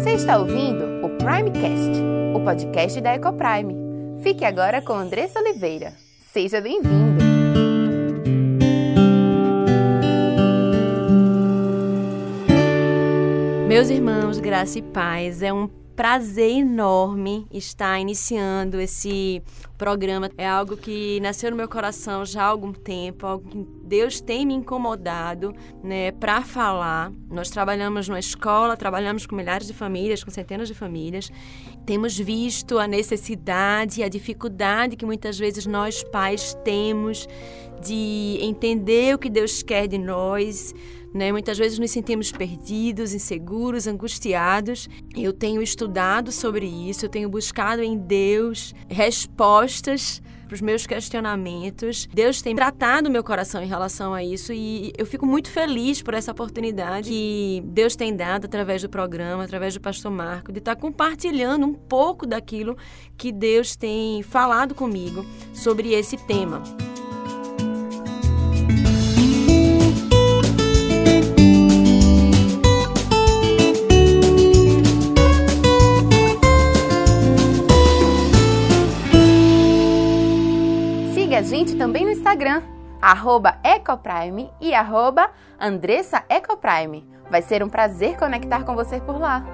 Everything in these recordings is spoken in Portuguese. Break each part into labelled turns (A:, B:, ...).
A: Você está ouvindo o Primecast, o podcast da Ecoprime. Fique agora com Andressa Oliveira. Seja bem-vindo!
B: Meus irmãos, graça e paz, é um prazer enorme estar iniciando esse programa. É algo que nasceu no meu coração já há algum tempo, algo que Deus tem me incomodado, né, para falar. Nós trabalhamos numa escola, trabalhamos com milhares de famílias, com centenas de famílias. Temos visto a necessidade e a dificuldade que muitas vezes nós pais temos de entender o que Deus quer de nós né? Muitas vezes nos sentimos perdidos, inseguros, angustiados. Eu tenho estudado sobre isso, eu tenho buscado em Deus respostas para os meus questionamentos. Deus tem tratado meu coração em relação a isso e eu fico muito feliz por essa oportunidade que Deus tem dado através do programa, através do pastor Marco, de estar compartilhando um pouco daquilo que Deus tem falado comigo sobre esse tema.
A: Gente também no Instagram, Ecoprime e arroba Andressa Ecoprime. Vai ser um prazer conectar com você por lá.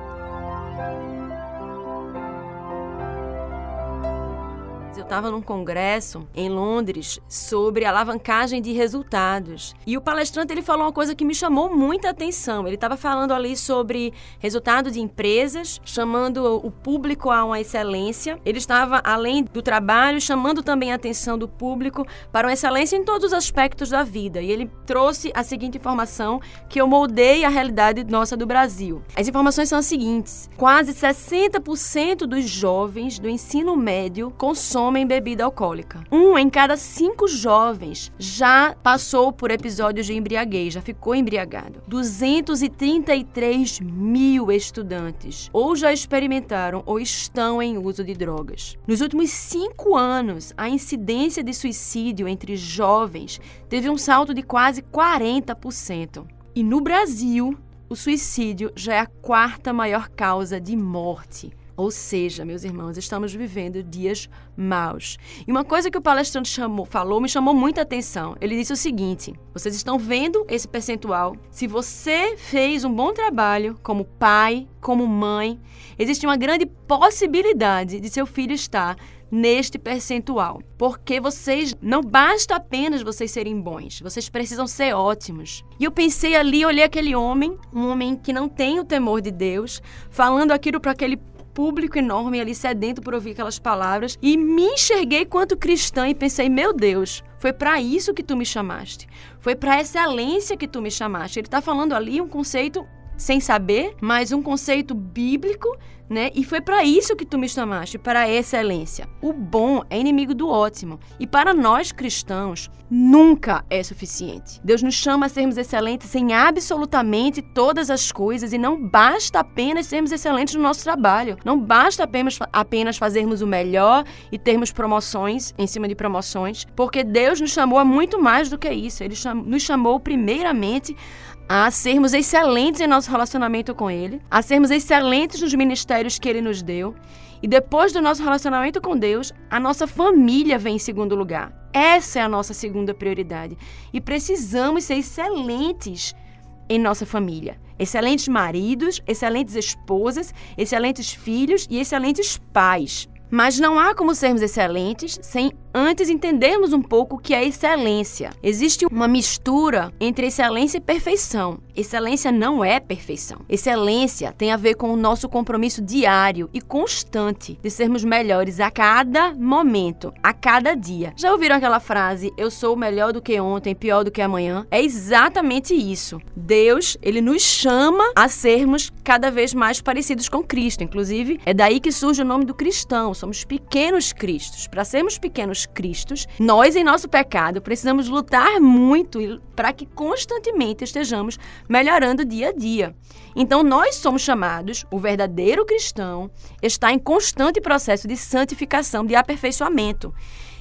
B: Estava num congresso em Londres sobre alavancagem de resultados. E o palestrante ele falou uma coisa que me chamou muita atenção. Ele estava falando ali sobre resultado de empresas, chamando o público a uma excelência. Ele estava, além do trabalho, chamando também a atenção do público para uma excelência em todos os aspectos da vida. E ele trouxe a seguinte informação que eu moldei a realidade nossa do Brasil. As informações são as seguintes: quase 60% dos jovens do ensino médio consomem consomem bebida alcoólica. Um em cada cinco jovens já passou por episódios de embriaguez, já ficou embriagado. 233 mil estudantes ou já experimentaram ou estão em uso de drogas. Nos últimos cinco anos, a incidência de suicídio entre jovens teve um salto de quase 40%. E no Brasil, o suicídio já é a quarta maior causa de morte. Ou seja, meus irmãos, estamos vivendo dias maus. E uma coisa que o palestrante chamou, falou me chamou muita atenção. Ele disse o seguinte: vocês estão vendo esse percentual? Se você fez um bom trabalho como pai, como mãe, existe uma grande possibilidade de seu filho estar neste percentual. Porque vocês não basta apenas vocês serem bons, vocês precisam ser ótimos. E eu pensei ali, olhei aquele homem, um homem que não tem o temor de Deus, falando aquilo para aquele público enorme ali sedento por ouvir aquelas palavras e me enxerguei quanto cristã e pensei, meu Deus, foi para isso que tu me chamaste. Foi para excelência que tu me chamaste. Ele está falando ali um conceito sem saber, mas um conceito bíblico né? E foi para isso que tu me chamaste, para a excelência. O bom é inimigo do ótimo, e para nós cristãos nunca é suficiente. Deus nos chama a sermos excelentes em absolutamente todas as coisas e não basta apenas sermos excelentes no nosso trabalho. Não basta apenas, apenas fazermos o melhor e termos promoções em cima de promoções, porque Deus nos chamou a muito mais do que isso. Ele nos chamou primeiramente a sermos excelentes em nosso relacionamento com Ele, a sermos excelentes nos ministérios que Ele nos deu. E depois do nosso relacionamento com Deus, a nossa família vem em segundo lugar. Essa é a nossa segunda prioridade. E precisamos ser excelentes em nossa família. Excelentes maridos, excelentes esposas, excelentes filhos e excelentes pais. Mas não há como sermos excelentes sem antes entendermos um pouco o que é excelência. Existe uma mistura entre excelência e perfeição. Excelência não é perfeição. Excelência tem a ver com o nosso compromisso diário e constante de sermos melhores a cada momento, a cada dia. Já ouviram aquela frase: eu sou melhor do que ontem, pior do que amanhã? É exatamente isso. Deus, ele nos chama a sermos cada vez mais parecidos com Cristo. Inclusive, é daí que surge o nome do cristão. Somos pequenos cristos. Para sermos pequenos Cristos, nós em nosso pecado precisamos lutar muito para que constantemente estejamos melhorando dia a dia. Então nós somos chamados, o verdadeiro cristão está em constante processo de santificação, de aperfeiçoamento.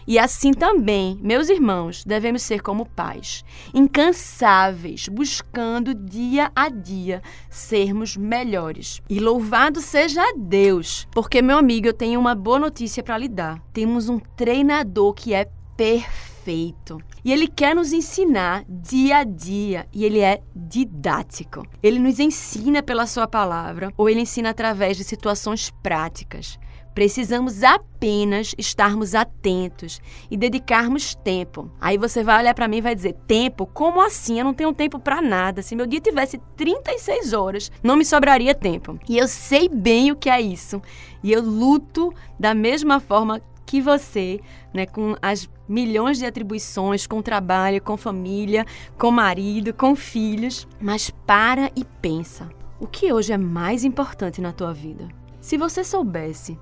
B: E assim também, meus irmãos, devemos ser como pais, incansáveis, buscando dia a dia sermos melhores. E louvado seja Deus, porque, meu amigo, eu tenho uma boa notícia para lhe dar. Temos um treinador que é perfeito. E ele quer nos ensinar dia a dia e ele é didático. Ele nos ensina pela sua palavra ou ele ensina através de situações práticas. Precisamos apenas estarmos atentos e dedicarmos tempo. Aí você vai olhar para mim e vai dizer: "Tempo? Como assim? Eu não tenho tempo para nada. Se meu dia tivesse 36 horas, não me sobraria tempo". E eu sei bem o que é isso. E eu luto da mesma forma que você, né, com as milhões de atribuições, com trabalho, com família, com marido, com filhos, mas para e pensa. O que hoje é mais importante na tua vida? Se você soubesse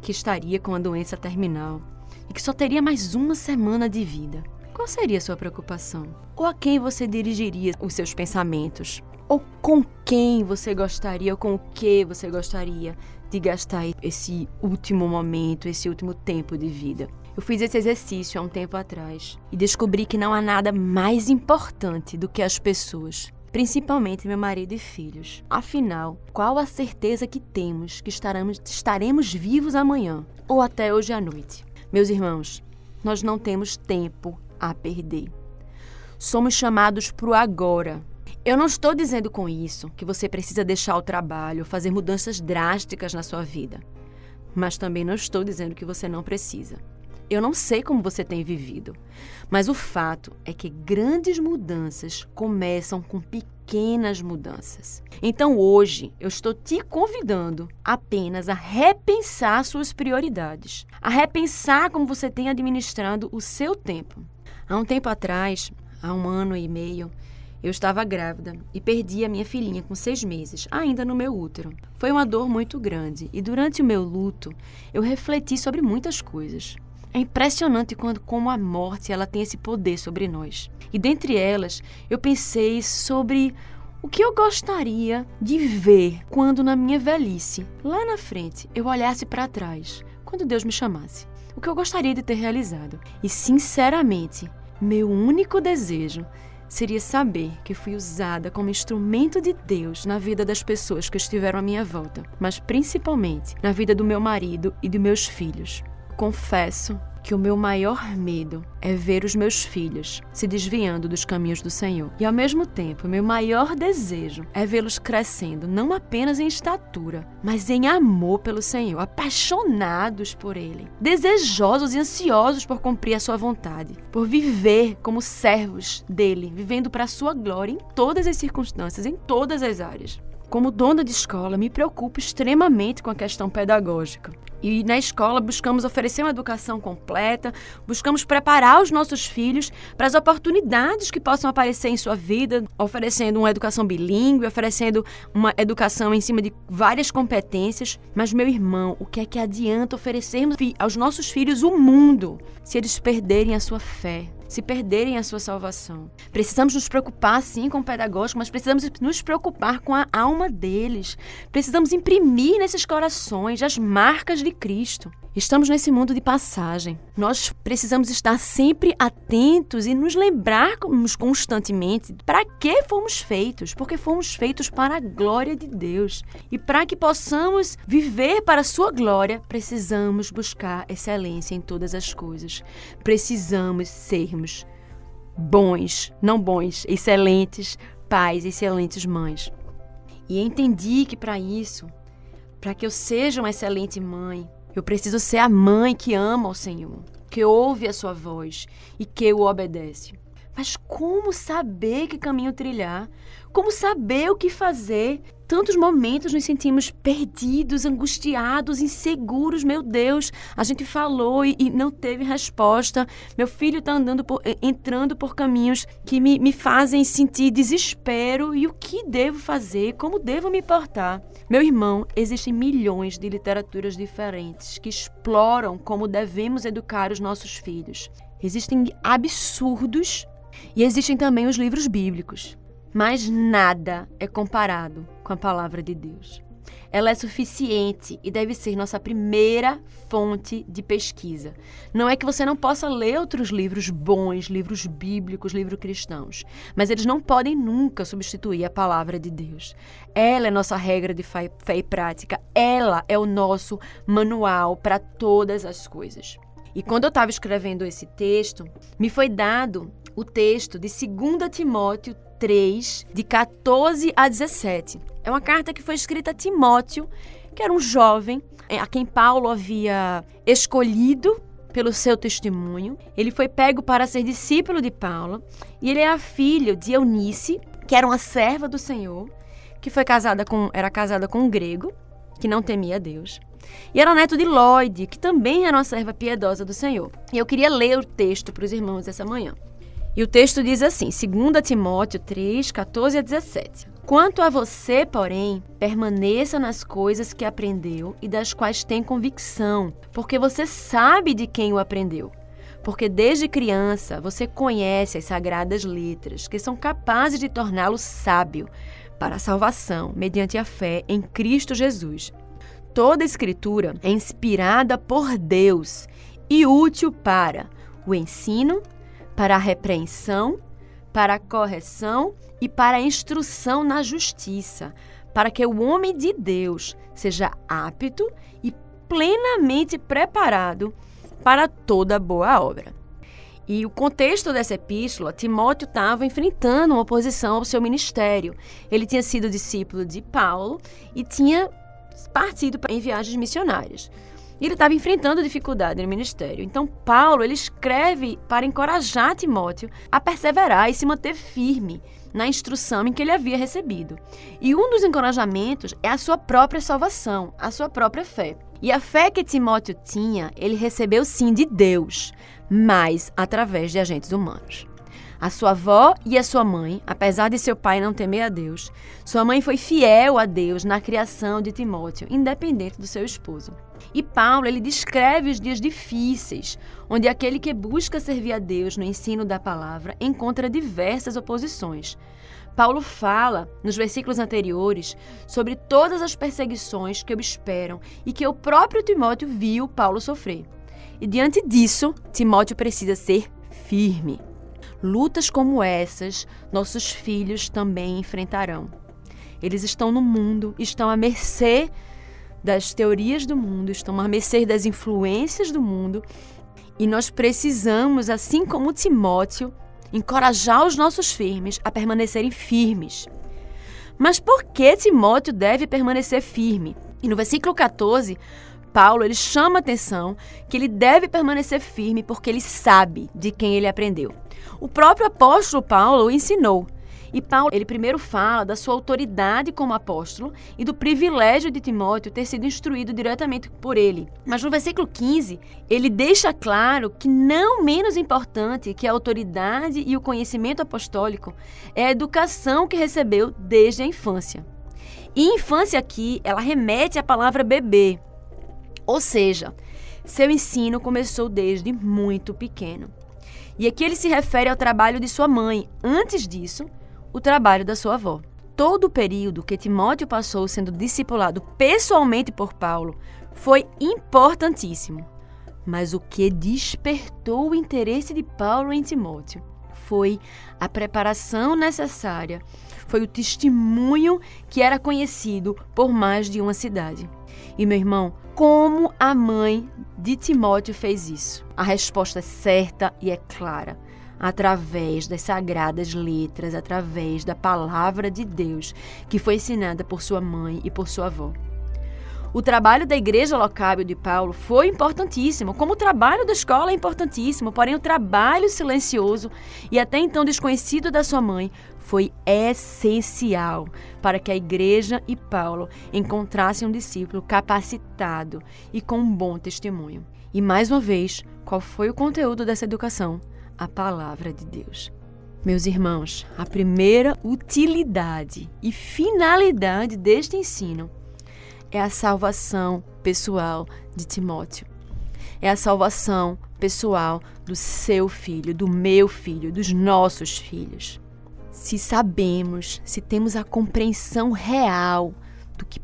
B: que estaria com a doença terminal e que só teria mais uma semana de vida, qual seria a sua preocupação? Ou a quem você dirigiria os seus pensamentos? Ou com quem você gostaria, ou com o que você gostaria de gastar esse último momento, esse último tempo de vida? Eu fiz esse exercício há um tempo atrás e descobri que não há nada mais importante do que as pessoas principalmente meu marido e filhos. Afinal, qual a certeza que temos que estaremos, estaremos vivos amanhã ou até hoje à noite? Meus irmãos, nós não temos tempo a perder. Somos chamados para o agora. Eu não estou dizendo com isso que você precisa deixar o trabalho, fazer mudanças drásticas na sua vida. Mas também não estou dizendo que você não precisa. Eu não sei como você tem vivido, mas o fato é que grandes mudanças começam com pequenas mudanças. Então hoje eu estou te convidando apenas a repensar suas prioridades, a repensar como você tem administrado o seu tempo. Há um tempo atrás, há um ano e meio, eu estava grávida e perdi a minha filhinha com seis meses, ainda no meu útero. Foi uma dor muito grande e durante o meu luto eu refleti sobre muitas coisas. É impressionante quando, como a morte ela tem esse poder sobre nós. E dentre elas, eu pensei sobre o que eu gostaria de ver quando na minha velhice, lá na frente, eu olhasse para trás, quando Deus me chamasse. O que eu gostaria de ter realizado. E sinceramente, meu único desejo seria saber que fui usada como instrumento de Deus na vida das pessoas que estiveram à minha volta, mas principalmente na vida do meu marido e de meus filhos confesso que o meu maior medo é ver os meus filhos se desviando dos caminhos do Senhor. E ao mesmo tempo, meu maior desejo é vê-los crescendo, não apenas em estatura, mas em amor pelo Senhor, apaixonados por Ele, desejosos e ansiosos por cumprir a Sua vontade, por viver como servos dele, vivendo para a Sua glória em todas as circunstâncias, em todas as áreas. Como dona de escola, me preocupo extremamente com a questão pedagógica. E na escola buscamos oferecer uma educação completa, buscamos preparar os nossos filhos para as oportunidades que possam aparecer em sua vida, oferecendo uma educação bilíngue, oferecendo uma educação em cima de várias competências. Mas, meu irmão, o que é que adianta oferecermos aos nossos filhos o mundo se eles perderem a sua fé? Se perderem a sua salvação. Precisamos nos preocupar, sim, com o pedagógico, mas precisamos nos preocupar com a alma deles. Precisamos imprimir nesses corações as marcas de Cristo. Estamos nesse mundo de passagem. Nós precisamos estar sempre atentos e nos lembrarmos constantemente para que fomos feitos, porque fomos feitos para a glória de Deus. E para que possamos viver para a sua glória, precisamos buscar excelência em todas as coisas. Precisamos sermos bons, não bons, excelentes pais, excelentes mães. E entendi que para isso, para que eu seja uma excelente mãe, eu preciso ser a mãe que ama o Senhor, que ouve a sua voz e que o obedece. Mas como saber que caminho trilhar? Como saber o que fazer? Tantos momentos nos sentimos perdidos, angustiados, inseguros. Meu Deus, a gente falou e, e não teve resposta. Meu filho está andando por, entrando por caminhos que me, me fazem sentir desespero. E o que devo fazer? Como devo me portar? Meu irmão, existem milhões de literaturas diferentes que exploram como devemos educar os nossos filhos. Existem absurdos e existem também os livros bíblicos. Mas nada é comparado com a palavra de Deus. ela é suficiente e deve ser nossa primeira fonte de pesquisa. Não é que você não possa ler outros livros bons, livros bíblicos, livros cristãos, mas eles não podem nunca substituir a palavra de Deus. Ela é nossa regra de fé e prática, ela é o nosso manual para todas as coisas. E quando eu estava escrevendo esse texto, me foi dado o texto de 2 Timóteo 3, de 14 a 17. É uma carta que foi escrita a Timóteo, que era um jovem é, a quem Paulo havia escolhido pelo seu testemunho. Ele foi pego para ser discípulo de Paulo e ele era filho de Eunice, que era uma serva do Senhor, que foi casada com era casada com um grego que não temia Deus. E era neto de Lloyd, que também era uma serva piedosa do Senhor. E eu queria ler o texto para os irmãos essa manhã. E o texto diz assim, 2 Timóteo 3, 14 a 17. Quanto a você, porém, permaneça nas coisas que aprendeu e das quais tem convicção, porque você sabe de quem o aprendeu. Porque desde criança você conhece as sagradas letras, que são capazes de torná-lo sábio para a salvação mediante a fé em Cristo Jesus. Toda escritura é inspirada por Deus e útil para o ensino, para a repreensão, para a correção e para a instrução na justiça, para que o homem de Deus seja apto e plenamente preparado para toda boa obra. E o contexto dessa epístola, Timóteo estava enfrentando uma oposição ao seu ministério. Ele tinha sido discípulo de Paulo e tinha partido em viagens missionárias. E ele estava enfrentando dificuldade no ministério. Então, Paulo ele escreve para encorajar Timóteo a perseverar e se manter firme na instrução em que ele havia recebido. E um dos encorajamentos é a sua própria salvação, a sua própria fé. E a fé que Timóteo tinha, ele recebeu sim de Deus, mas através de agentes humanos. A sua avó e a sua mãe, apesar de seu pai não temer a Deus, sua mãe foi fiel a Deus na criação de Timóteo, independente do seu esposo. E Paulo, ele descreve os dias difíceis, onde aquele que busca servir a Deus no ensino da palavra encontra diversas oposições. Paulo fala, nos versículos anteriores, sobre todas as perseguições que o esperam e que o próprio Timóteo viu Paulo sofrer. E diante disso, Timóteo precisa ser firme. Lutas como essas, nossos filhos também enfrentarão. Eles estão no mundo, estão à mercê das teorias do mundo, estão à mercê das influências do mundo, e nós precisamos, assim como Timóteo, encorajar os nossos firmes a permanecerem firmes. Mas por que Timóteo deve permanecer firme? E no versículo 14, Paulo ele chama a atenção que ele deve permanecer firme porque ele sabe de quem ele aprendeu. O próprio apóstolo Paulo o ensinou. E Paulo, ele primeiro fala da sua autoridade como apóstolo e do privilégio de Timóteo ter sido instruído diretamente por ele. Mas no versículo 15, ele deixa claro que não menos importante que a autoridade e o conhecimento apostólico é a educação que recebeu desde a infância. E infância aqui, ela remete à palavra bebê. Ou seja, seu ensino começou desde muito pequeno. E aqui ele se refere ao trabalho de sua mãe. Antes disso, o trabalho da sua avó. Todo o período que Timóteo passou sendo discipulado pessoalmente por Paulo foi importantíssimo. Mas o que despertou o interesse de Paulo em Timóteo foi a preparação necessária, foi o testemunho que era conhecido por mais de uma cidade. E meu irmão, como a mãe de Timóteo fez isso? A resposta é certa e é clara. Através das sagradas letras, através da palavra de Deus que foi ensinada por sua mãe e por sua avó. O trabalho da igreja local de Paulo foi importantíssimo, como o trabalho da escola é importantíssimo, porém o trabalho silencioso e até então desconhecido da sua mãe foi essencial para que a igreja e Paulo encontrassem um discípulo capacitado e com um bom testemunho. E mais uma vez, qual foi o conteúdo dessa educação? A palavra de Deus. Meus irmãos, a primeira utilidade e finalidade deste ensino é a salvação pessoal de Timóteo. É a salvação pessoal do seu filho, do meu filho, dos nossos filhos se sabemos, se temos a compreensão real do que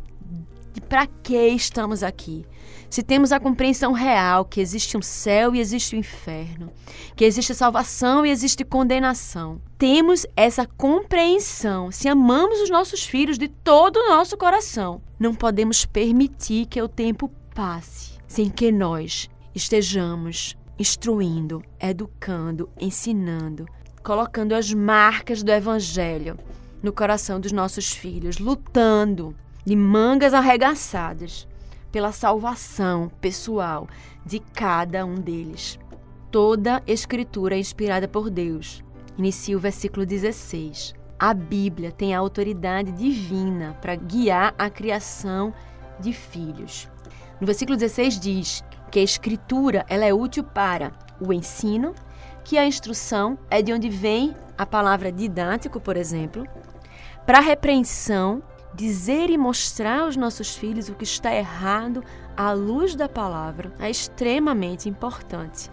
B: para que estamos aqui. Se temos a compreensão real que existe um céu e existe o um inferno, que existe salvação e existe condenação, temos essa compreensão, se amamos os nossos filhos de todo o nosso coração, não podemos permitir que o tempo passe sem que nós estejamos instruindo, educando, ensinando, colocando as marcas do Evangelho no coração dos nossos filhos, lutando de mangas arregaçadas pela salvação pessoal de cada um deles. Toda escritura é inspirada por Deus. Inicia o versículo 16. A Bíblia tem a autoridade divina para guiar a criação de filhos. No versículo 16 diz que a escritura ela é útil para o ensino, que a instrução é de onde vem a palavra didático, por exemplo, para repreensão, dizer e mostrar aos nossos filhos o que está errado à luz da palavra é extremamente importante.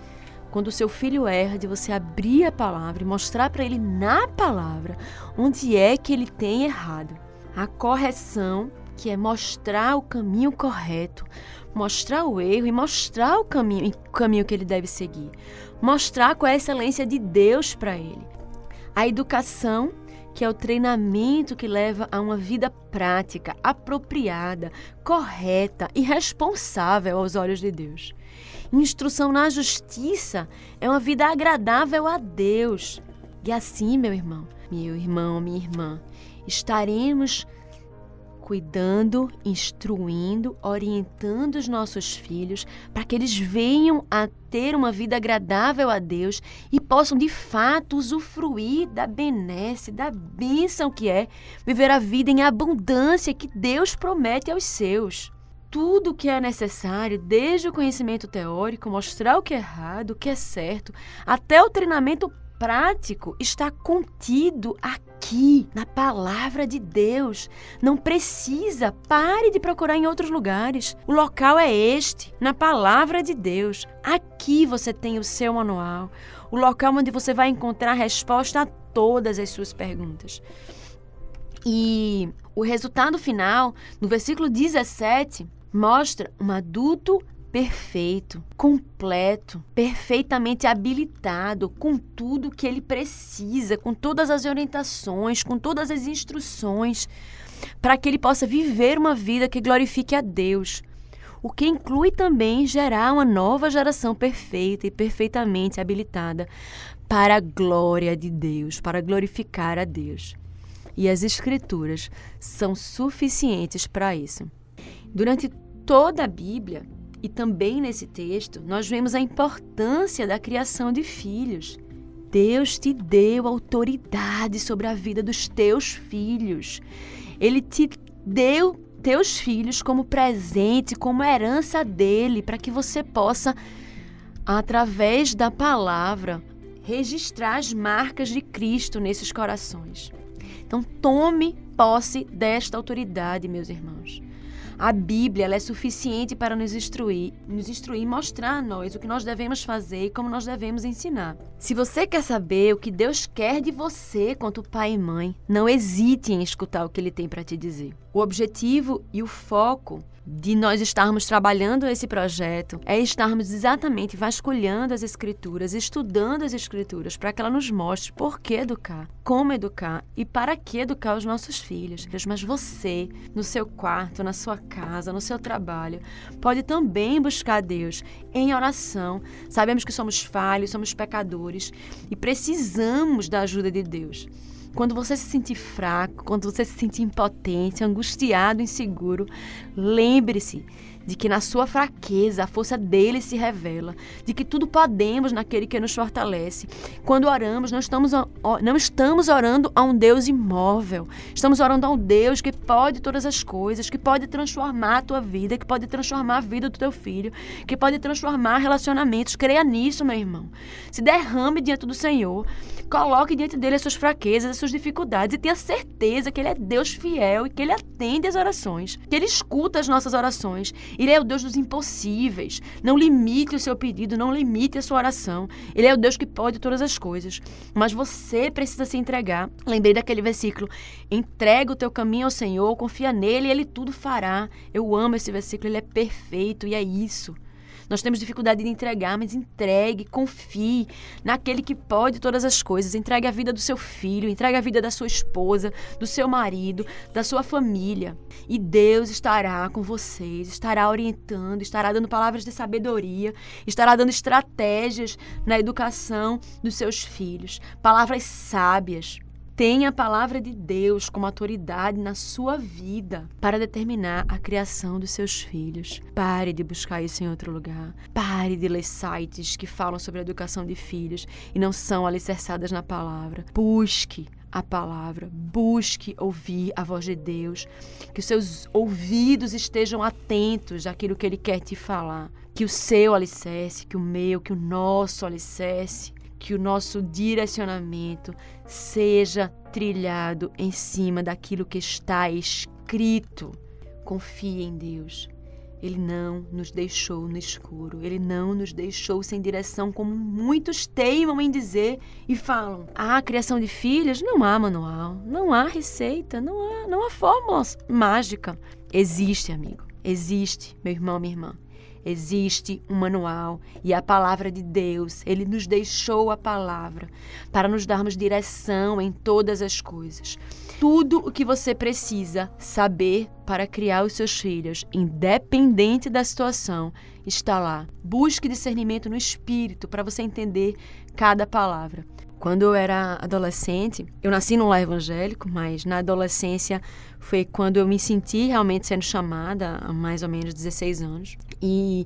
B: Quando o seu filho erra, de você abrir a palavra e mostrar para ele na palavra onde é que ele tem errado. A correção, que é mostrar o caminho correto, mostrar o erro e mostrar o caminho, o caminho que ele deve seguir. Mostrar qual é a excelência de Deus para ele. A educação, que é o treinamento que leva a uma vida prática, apropriada, correta e responsável aos olhos de Deus. Instrução na justiça é uma vida agradável a Deus. E assim, meu irmão, meu irmão, minha irmã, estaremos cuidando, instruindo, orientando os nossos filhos para que eles venham a ter uma vida agradável a Deus e possam de fato usufruir da benesse, da bênção que é viver a vida em abundância que Deus promete aos seus. Tudo o que é necessário, desde o conhecimento teórico, mostrar o que é errado, o que é certo, até o treinamento prático está contido aqui, na palavra de Deus. Não precisa, pare de procurar em outros lugares. O local é este, na palavra de Deus. Aqui você tem o seu manual, o local onde você vai encontrar a resposta a todas as suas perguntas. E o resultado final, no versículo 17, mostra um adulto perfeito, completo, perfeitamente habilitado, com tudo que ele precisa, com todas as orientações, com todas as instruções, para que ele possa viver uma vida que glorifique a Deus. O que inclui também gerar uma nova geração perfeita e perfeitamente habilitada para a glória de Deus, para glorificar a Deus. E as Escrituras são suficientes para isso. Durante toda a Bíblia, e também nesse texto, nós vemos a importância da criação de filhos. Deus te deu autoridade sobre a vida dos teus filhos. Ele te deu teus filhos como presente, como herança dele, para que você possa, através da palavra, registrar as marcas de Cristo nesses corações. Então, tome posse desta autoridade, meus irmãos. A Bíblia é suficiente para nos instruir, nos instruir e mostrar a nós o que nós devemos fazer e como nós devemos ensinar. Se você quer saber o que Deus quer de você quanto pai e mãe, não hesite em escutar o que ele tem para te dizer. O objetivo e o foco de nós estarmos trabalhando esse projeto é estarmos exatamente vasculhando as escrituras, estudando as escrituras, para que ela nos mostre por que educar, como educar e para que educar os nossos filhos. Mas você, no seu quarto, na sua casa, no seu trabalho, pode também buscar Deus em oração. Sabemos que somos falhos, somos pecadores e precisamos da ajuda de Deus. Quando você se sentir fraco, quando você se sentir impotente, angustiado, inseguro, lembre-se de que na sua fraqueza a força dele se revela, de que tudo podemos naquele que nos fortalece. Quando oramos, não estamos, não estamos orando a um Deus imóvel, estamos orando a um Deus que pode todas as coisas, que pode transformar a tua vida, que pode transformar a vida do teu filho, que pode transformar relacionamentos. Creia nisso, meu irmão. Se derrame diante do Senhor, coloque diante dele as suas fraquezas, as suas dificuldades e tenha certeza que ele é Deus fiel e que ele atende as orações, que ele escuta as nossas orações Ele é o Deus dos impossíveis. Não limite o seu pedido, não limite a sua oração. Ele é o Deus que pode todas as coisas. Mas você precisa se entregar. Lembrei daquele versículo: entrega o teu caminho ao Senhor, confia nele e ele tudo fará. Eu amo esse versículo, ele é perfeito e é isso. Nós temos dificuldade de entregar, mas entregue, confie naquele que pode todas as coisas. Entregue a vida do seu filho, entregue a vida da sua esposa, do seu marido, da sua família. E Deus estará com vocês, estará orientando, estará dando palavras de sabedoria, estará dando estratégias na educação dos seus filhos, palavras sábias. Tenha a palavra de Deus como autoridade na sua vida para determinar a criação dos seus filhos. Pare de buscar isso em outro lugar. Pare de ler sites que falam sobre a educação de filhos e não são alicerçadas na palavra. Busque a palavra, busque ouvir a voz de Deus, que os seus ouvidos estejam atentos àquilo que Ele quer te falar, que o seu alicerce, que o meu, que o nosso alicerce que o nosso direcionamento seja trilhado em cima daquilo que está escrito. Confie em Deus. Ele não nos deixou no escuro, ele não nos deixou sem direção, como muitos teimam em dizer e falam. Há criação de filhos? Não há manual, não há receita, não há, não há fórmula mágica. Existe, amigo, existe, meu irmão, minha irmã. Existe um manual e a palavra de Deus, ele nos deixou a palavra para nos darmos direção em todas as coisas. Tudo o que você precisa saber para criar os seus filhos, independente da situação, está lá. Busque discernimento no espírito para você entender cada palavra. Quando eu era adolescente, eu nasci num lar evangélico, mas na adolescência foi quando eu me senti realmente sendo chamada, há mais ou menos 16 anos. E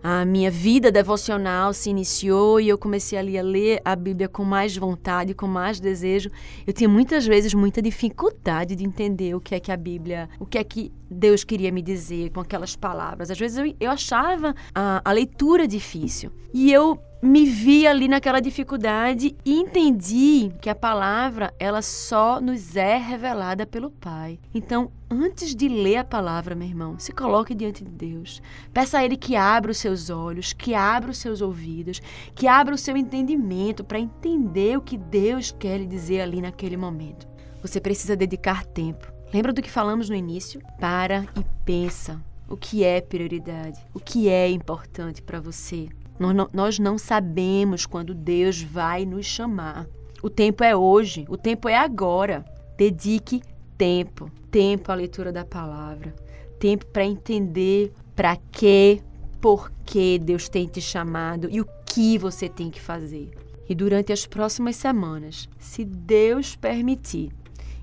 B: a minha vida devocional se iniciou e eu comecei ali a ler a Bíblia com mais vontade, com mais desejo. Eu tinha muitas vezes muita dificuldade de entender o que é que a Bíblia, o que é que Deus queria me dizer com aquelas palavras. Às vezes eu, eu achava a, a leitura difícil. E eu me vi ali naquela dificuldade e entendi que a palavra ela só nos é revelada pelo Pai. Então, antes de ler a palavra, meu irmão, se coloque diante de Deus. Peça a Ele que abra os seus olhos, que abra os seus ouvidos, que abra o seu entendimento para entender o que Deus quer lhe dizer ali naquele momento. Você precisa dedicar tempo. Lembra do que falamos no início? Para e pensa. O que é prioridade? O que é importante para você? Nós não, nós não sabemos quando Deus vai nos chamar. O tempo é hoje, o tempo é agora. Dedique tempo, tempo à leitura da palavra, tempo para entender para que, por que Deus tem te chamado e o que você tem que fazer. E durante as próximas semanas, se Deus permitir,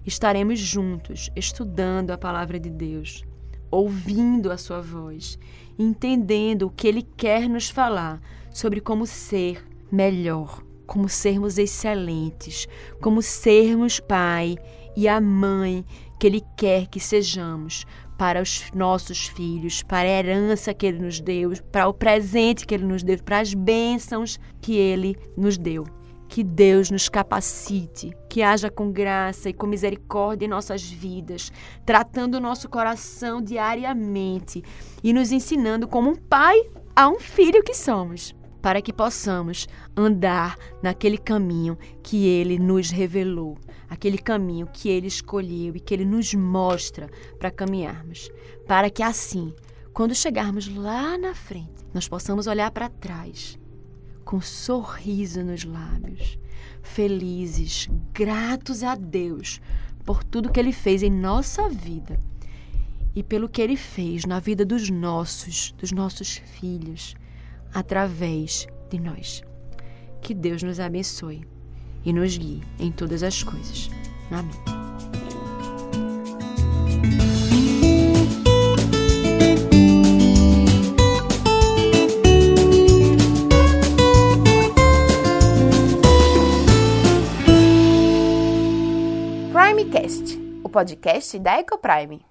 B: estaremos juntos estudando a palavra de Deus, ouvindo a sua voz, entendendo o que ele quer nos falar sobre como ser melhor, como sermos excelentes, como sermos pai e a mãe que ele quer que sejamos para os nossos filhos, para a herança que ele nos deu, para o presente que ele nos deu, para as bênçãos que ele nos deu. Que Deus nos capacite, que haja com graça e com misericórdia em nossas vidas, tratando o nosso coração diariamente e nos ensinando como um pai a um filho que somos, para que possamos andar naquele caminho que ele nos revelou, aquele caminho que ele escolheu e que ele nos mostra para caminharmos, para que assim, quando chegarmos lá na frente, nós possamos olhar para trás com um sorriso nos lábios, felizes, gratos a Deus por tudo que Ele fez em nossa vida e pelo que Ele fez na vida dos nossos, dos nossos filhos, através de nós. Que Deus nos abençoe e nos guie em todas as coisas. Amém.
A: Podcast da Ecoprime.